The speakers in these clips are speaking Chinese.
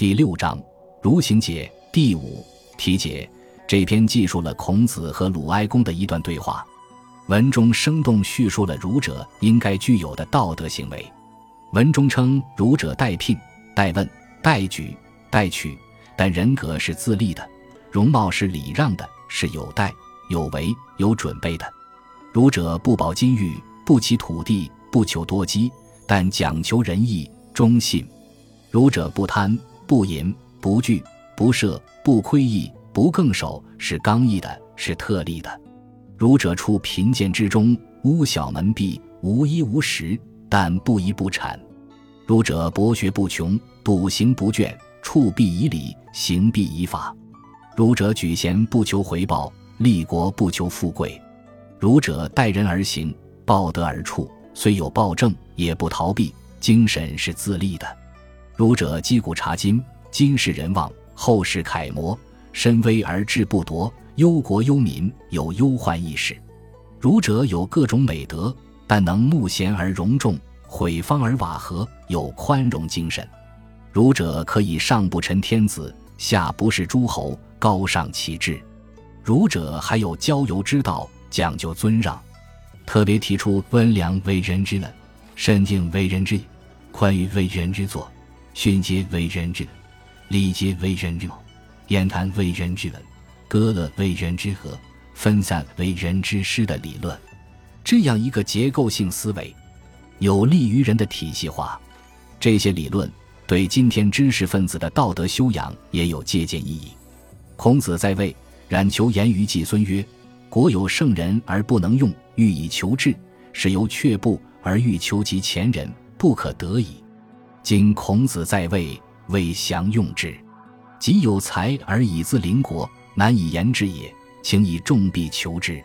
第六章儒行解第五题解。这篇记述了孔子和鲁哀公的一段对话，文中生动叙述了儒者应该具有的道德行为。文中称儒者待聘、待问、待举、待取，但人格是自立的，容貌是礼让的，是有待、有为、有准备的。儒者不保金玉，不起土地，不求多积，但讲求仁义忠信。儒者不贪、不淫、不惧、不赦、不亏意，不更守，是刚毅的，是特立的。儒者处贫贱之中，屋小门闭，无衣无食。但不衣不产，儒者博学不穷，笃行不倦，处必以礼，行必以法。儒者举贤不求回报，立国不求富贵。儒者待人而行，报德而处，虽有暴政，也不逃避，精神是自立的。儒者击鼓察今，今世人望，后世楷模，身微而志不夺，忧国忧民，有忧患意识。儒者有各种美德。但能慕贤而容众，毁方而瓦合，有宽容精神。儒者可以上不臣天子，下不是诸侯，高尚其志。儒者还有交游之道，讲究尊让，特别提出温良为人之本，慎敬为人之，宽裕为人之作，训诫为人之礼节为人之貌，言谈为人之文，歌乐为人之和，分散为人之师的理论。这样一个结构性思维，有利于人的体系化。这些理论对今天知识分子的道德修养也有借鉴意义。孔子在位，冉求言于季孙曰：“国有圣人而不能用，欲以求治，是由却步而欲求其前人，不可得矣。今孔子在位，未详用之，己有才而以自邻国，难以言之也。请以重币求之。”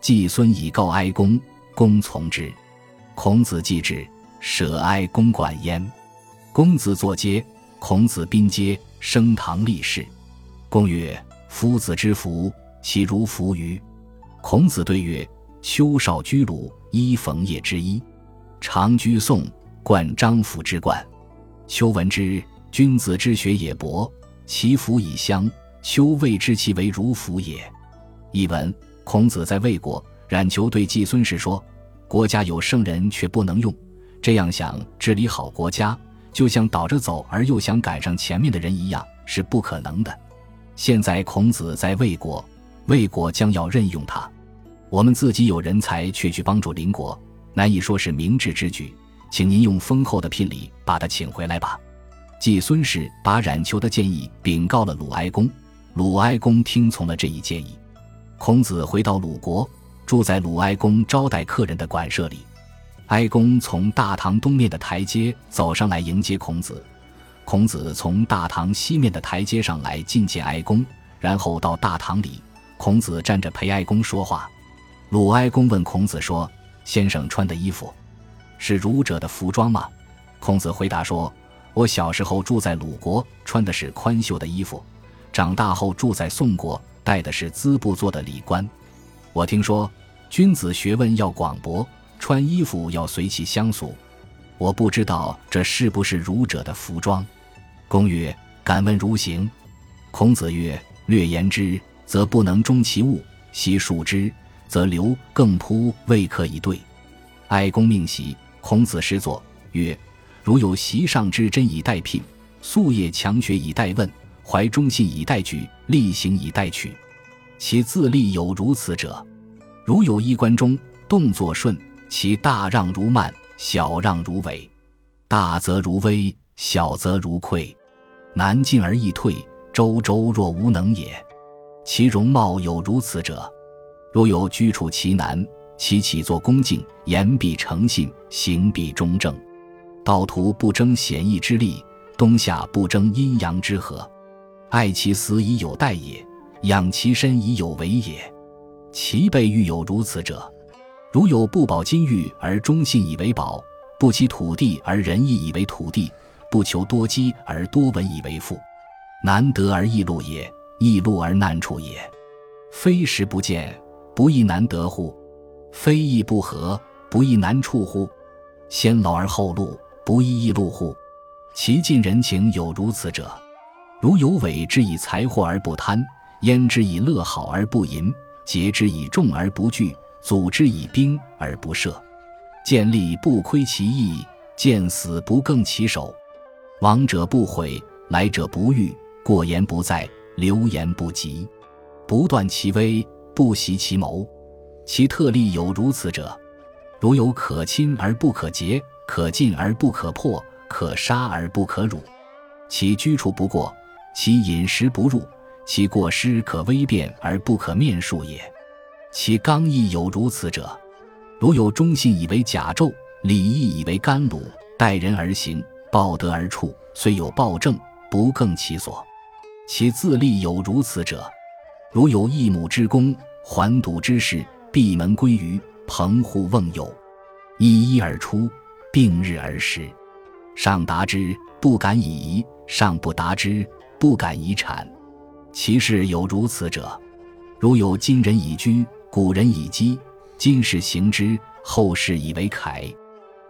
季孙以告哀公，公从之。孔子既至，舍哀公管焉。公子作阶，孔子宾阶，升堂立事。公曰：“夫子之福，其如浮鱼？”孔子对曰：“丘少居鲁，衣冯业之衣；常居宋，冠张服之冠。丘闻之，君子之学也博，其服以乡。丘未知其为如服也。”译文。孔子在魏国，冉求对季孙氏说：“国家有圣人却不能用，这样想治理好国家，就像倒着走而又想赶上前面的人一样，是不可能的。现在孔子在魏国，魏国将要任用他，我们自己有人才却去帮助邻国，难以说是明智之举。请您用丰厚的聘礼把他请回来吧。”季孙氏把冉求的建议禀告了鲁哀公，鲁哀公听从了这一建议。孔子回到鲁国，住在鲁哀公招待客人的馆舍里。哀公从大堂东面的台阶走上来迎接孔子，孔子从大堂西面的台阶上来觐见哀公，然后到大堂里，孔子站着陪哀公说话。鲁哀公问孔子说：“先生穿的衣服，是儒者的服装吗？”孔子回答说：“我小时候住在鲁国，穿的是宽袖的衣服；长大后住在宋国。”带的是资布做的礼冠，我听说君子学问要广博，穿衣服要随其乡俗，我不知道这是不是儒者的服装。公曰：“敢问如行？”孔子曰：“略言之，则不能终其物；习数之，则流更扑，未可以对。”哀公命席，孔子师作曰：“如有席上之真以待聘，夙夜强学以待问。”怀忠信以待举，力行以待取，其自立有如此者。如有衣冠中动作顺，其大让如慢，小让如委，大则如威，小则如愧，难进而易退，周周若无能也。其容貌有如此者，若有居处其难，其起坐恭敬，言必诚信，行必中正，道途不争险易之利，冬夏不争阴阳之和。爱其死以有待也，养其身以有为也。其辈欲有如此者，如有不保金玉而忠信以为宝，不欺土地而仁义以为土地，不求多积而多闻以为富，难得而易禄也，易禄而难处也。非时不见，不亦难得乎？非义不和，不义难处乎？先劳而后禄，不亦易禄乎？其尽人情有如此者。如有委之以财货而不贪，焉之以乐好而不淫，节之以众而不惧，组之以兵而不赦。见利不亏其义，见死不更其手。亡者不悔，来者不遇，过言不在，流言不及，不断其威，不袭其谋。其特例有如此者：如有可亲而不可结，可进而不可破，可杀而不可辱。其居处不过，其饮食不入，其过失可微变而不可面数也。其刚毅有如此者：如有忠信以为甲胄，礼义以为甘露，待人而行。报德而处，虽有暴政，不更其所。其自立有如此者，如有一母之功，还堵之事，闭门归于棚户瓮友，一一而出，并日而食。上达之，不敢以移；上不达之，不敢以产。其事有如此者，如有今人以居，古人以积，今世行之，后世以为楷。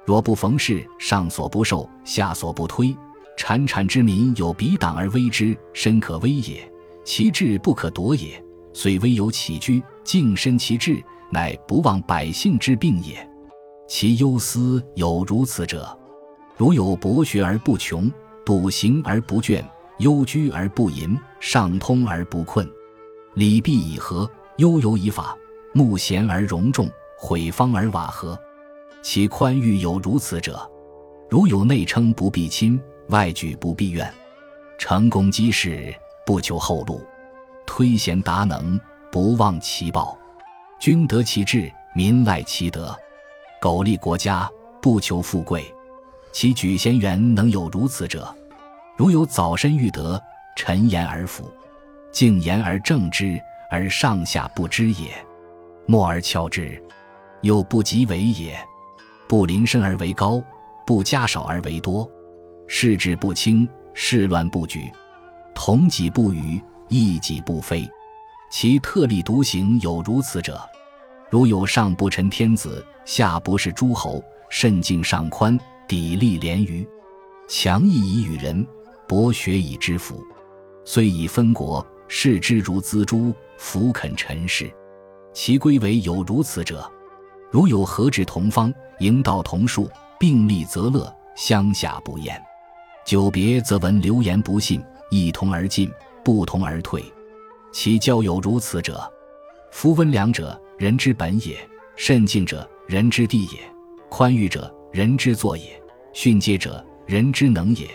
若不逢事，上所不受，下所不推。产产之民有彼党而威之，身可威也；其志不可夺也。虽微有起居，敬身其志，乃不忘百姓之病也。其忧思有如此者：如有博学而不穷，笃行而不倦，忧居而不淫，上通而不困，礼毕以和，悠游以法，慕贤而容众，毁方而瓦合。其宽裕有如此者，如有内称不必亲，外举不必怨，成功积事不求后路，推贤达能不忘其报，君得其志，民赖其德，苟利国家不求富贵。其举贤元能有如此者，如有早身欲得，陈言而服，敬言而正之，而上下不知也，默而敲之，又不及为也。不临身而为高，不加少而为多，事治不清，事乱不举，同己不语，异己不非。其特立独行有如此者，如有上不臣天子，下不是诸侯，慎敬上宽，砥砺廉隅，强义以与人，博学以知福。虽以分国，视之如锱铢，俯肯臣事。其归为有如此者。如有合志同方，迎道同树，并立则乐，相下不厌。久别则闻流言不信，一同而进，不同而退。其交友如此者，夫温良者，人之本也；慎敬者，人之地也；宽裕者，人之作也；训诫者，人之能也；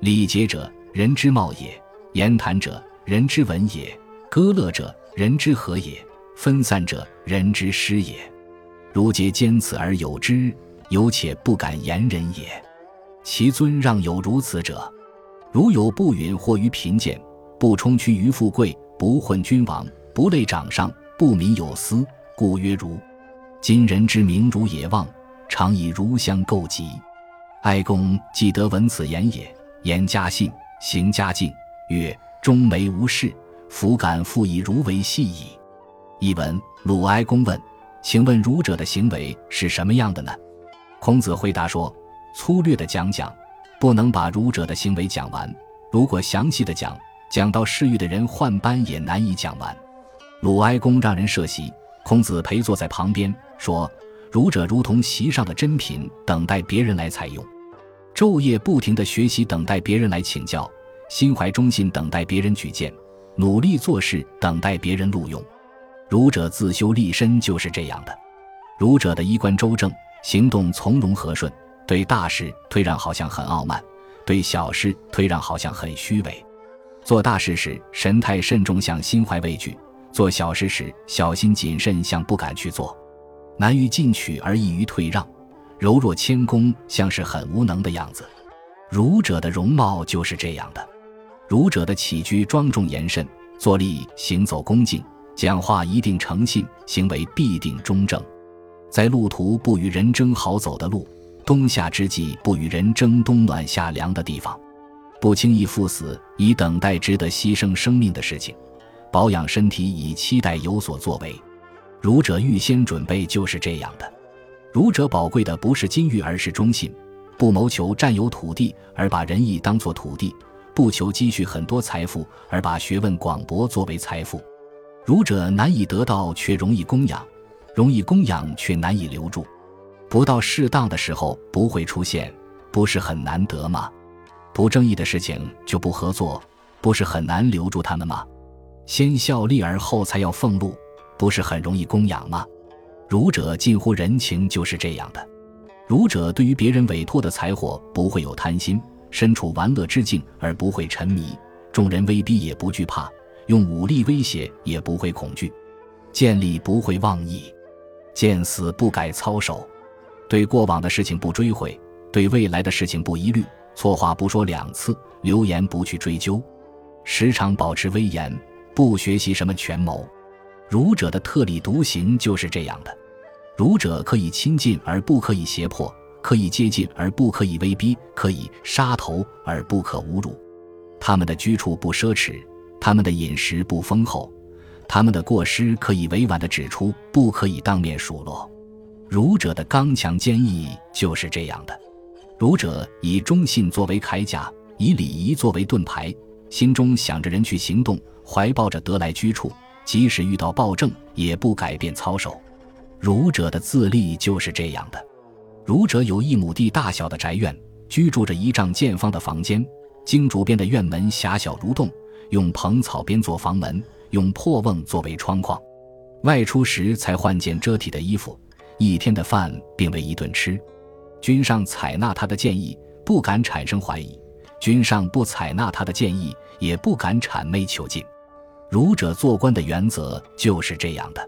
礼节者，人之貌也；言谈者，人之文也；歌乐者，人之和也；分散者，人之失也。如皆兼此而有之，有且不敢言人也。其尊让有如此者，如有不允或于贫贱，不充屈于富贵，不混君王，不累掌上，不民有私，故曰儒。今人之名儒也望，常以儒相构及。哀公既得闻此言也，言家信，行家敬，曰：终眉无事，弗敢复以儒为戏矣。译文：鲁哀公问。请问儒者的行为是什么样的呢？孔子回答说：“粗略的讲讲，不能把儒者的行为讲完；如果详细的讲，讲到嗜欲的人换班也难以讲完。”鲁哀公让人设席，孔子陪坐在旁边，说：“儒者如同席上的珍品，等待别人来采用；昼夜不停的学习，等待别人来请教；心怀忠信，等待别人举荐；努力做事，等待别人录用。”儒者自修立身就是这样的，儒者的衣冠周正，行动从容和顺，对大事退让好像很傲慢，对小事退让好像很虚伪。做大事时神态慎重，像心怀畏惧；做小事时小心谨慎，像不敢去做。难于进取而易于退让，柔弱谦恭，像是很无能的样子。儒者的容貌就是这样的，儒者的起居庄重严慎，坐立行走恭敬。讲话一定诚信，行为必定中正，在路途不与人争好走的路，冬夏之际不与人争冬暖夏凉的地方，不轻易赴死以等待值得牺牲生命的事情，保养身体以期待有所作为。儒者预先准备就是这样的。儒者宝贵的不是金玉，而是忠信；不谋求占有土地，而把仁义当作土地；不求积蓄很多财富，而把学问广博作为财富。儒者难以得到，却容易供养；容易供养，却难以留住。不到适当的时候不会出现，不是很难得吗？不正义的事情就不合作，不是很难留住他们吗？先效力而后才要俸禄，不是很容易供养吗？儒者近乎人情就是这样的。儒者对于别人委托的财货不会有贪心，身处玩乐之境而不会沉迷，众人威逼也不惧怕，用武力威胁也不会恐惧，见利不会忘义，见死不改操守，对过往的事情不追悔，对未来的事情不疑虑，错话不说两次，流言不去追究，时常保持威严，不学习什么权谋。儒者的特立独行就是这样的。儒者可以亲近而不可以胁迫，可以接近而不可以威逼，可以杀头而不可侮辱。他们的居处不奢侈，他们的饮食不丰厚，他们的过失可以委婉地指出，不可以当面数落。儒者的刚强坚毅就是这样的。儒者以忠信作为铠甲，以礼仪作为盾牌，心中想着人去行动，怀抱着得来居处，即使遇到暴政，也不改变操守。儒者的自立就是这样的。儒者有一亩地大小的宅院，居住着一丈见方的房间，经竹编的院门狭小如洞，用蓬草编做房门，用破瓮作为窗框。外出时才换件遮体的衣服，一天的饭并为一顿吃。君上采纳他的建议，不敢产生怀疑；君上不采纳他的建议，也不敢谄媚求进。儒者做官的原则就是这样的。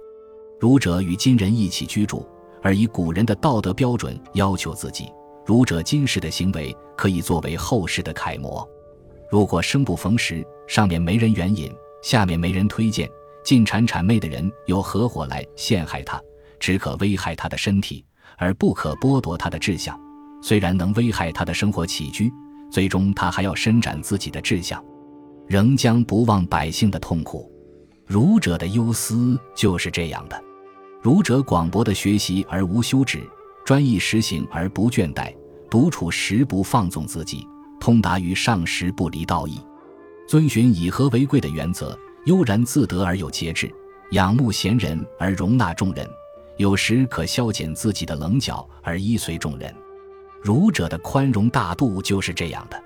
儒者与今人一起居住，而以古人的道德标准要求自己。儒者今世的行为可以作为后世的楷模。如果生不逢时，上面没人援引，下面没人推荐，进谗谄媚的人又合伙来陷害他，只可危害他的身体，而不可剥夺他的志向。虽然能危害他的生活起居，最终他还要伸展自己的志向，仍将不忘百姓的痛苦。儒者的忧思就是这样的。儒者广博的学习而无休止，专一实行而不倦怠，独处时不放纵自己，通达于上时不离道义，遵循以和为贵的原则，悠然自得而有节制，仰慕贤人而容纳众人，有时可消减自己的棱角而依随众人。儒者的宽容大度就是这样的。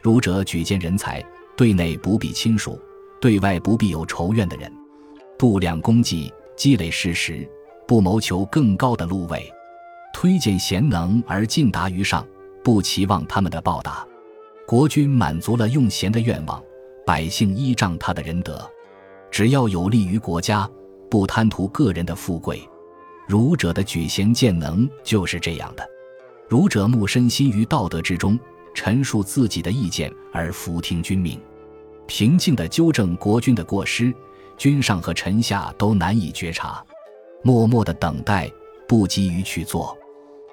儒者举荐人才，对内不必亲属，对外不必有仇怨的人，度量功绩。积累事实，不谋求更高的禄位，推荐贤能而敬达于上，不期望他们的报答。国君满足了用贤的愿望，百姓依仗他的仁德，只要有利于国家，不贪图个人的富贵。儒者的举贤荐能就是这样的。儒者木身心于道德之中，陈述自己的意见而服听君命，平静地纠正国君的过失。君上和臣下都难以觉察，默默的等待，不急于去做，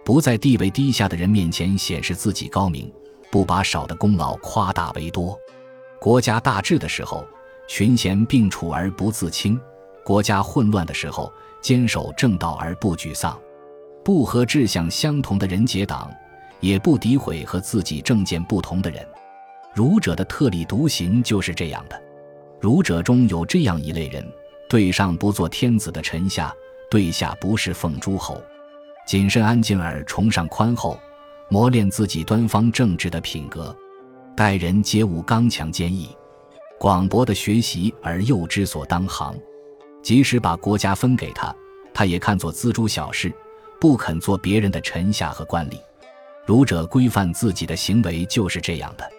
不在地位低下的人面前显示自己高明，不把少的功劳夸大为多。国家大治的时候，群贤并处而不自轻；国家混乱的时候，坚守正道而不沮丧。不和志向相同的人结党，也不诋毁和自己政见不同的人。儒者的特立独行就是这样的。儒者中有这样一类人：对上不做天子的臣下，对下不是奉诸侯，谨慎安静而崇尚宽厚，磨练自己端方正直的品格，待人皆无刚强坚毅，广博的学习而又知所当行。即使把国家分给他，他也看作锱铢小事，不肯做别人的臣下和官吏。儒者规范自己的行为就是这样的。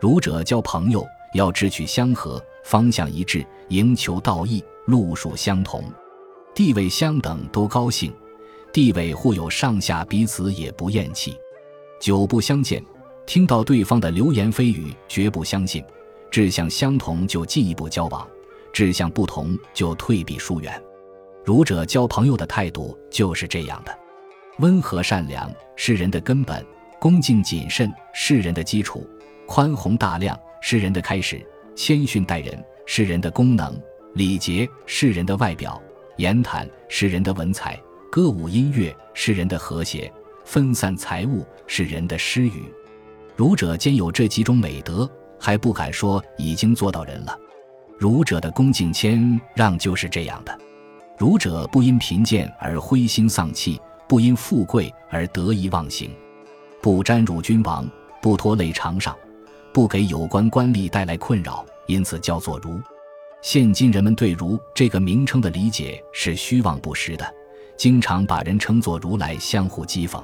儒者交朋友要志趣相合。方向一致，营求道义，路数相同，地位相等都高兴；地位互有上下，彼此也不厌弃。久不相见，听到对方的流言蜚语，绝不相信；志向相同就进一步交往，志向不同就退避疏远。儒者交朋友的态度就是这样的：温和善良是人的根本，恭敬谨慎是人的基础，宽宏大量是人的开始。谦逊待人是人的功能，礼节是人的外表，言谈是人的文采，歌舞音乐是人的和谐，分散财物是人的施语。儒者兼有这几种美德，还不敢说已经做到人了。儒者的恭敬谦让就是这样的。儒者不因贫贱而灰心丧气，不因富贵而得意忘形，不沾辱君王，不拖累长上，不给有关官吏带来困扰，因此叫做儒。现今人们对“儒”这个名称的理解是虚妄不实的，经常把人称作如来，相互讥讽。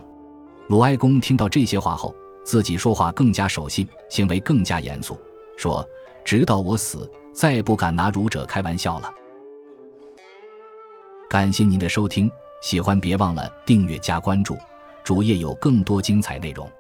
鲁哀公听到这些话后，自己说话更加守信，行为更加严肃，说：“直到我死，再不敢拿儒者开玩笑了。”感谢您的收听，喜欢别忘了订阅加关注，主页有更多精彩内容。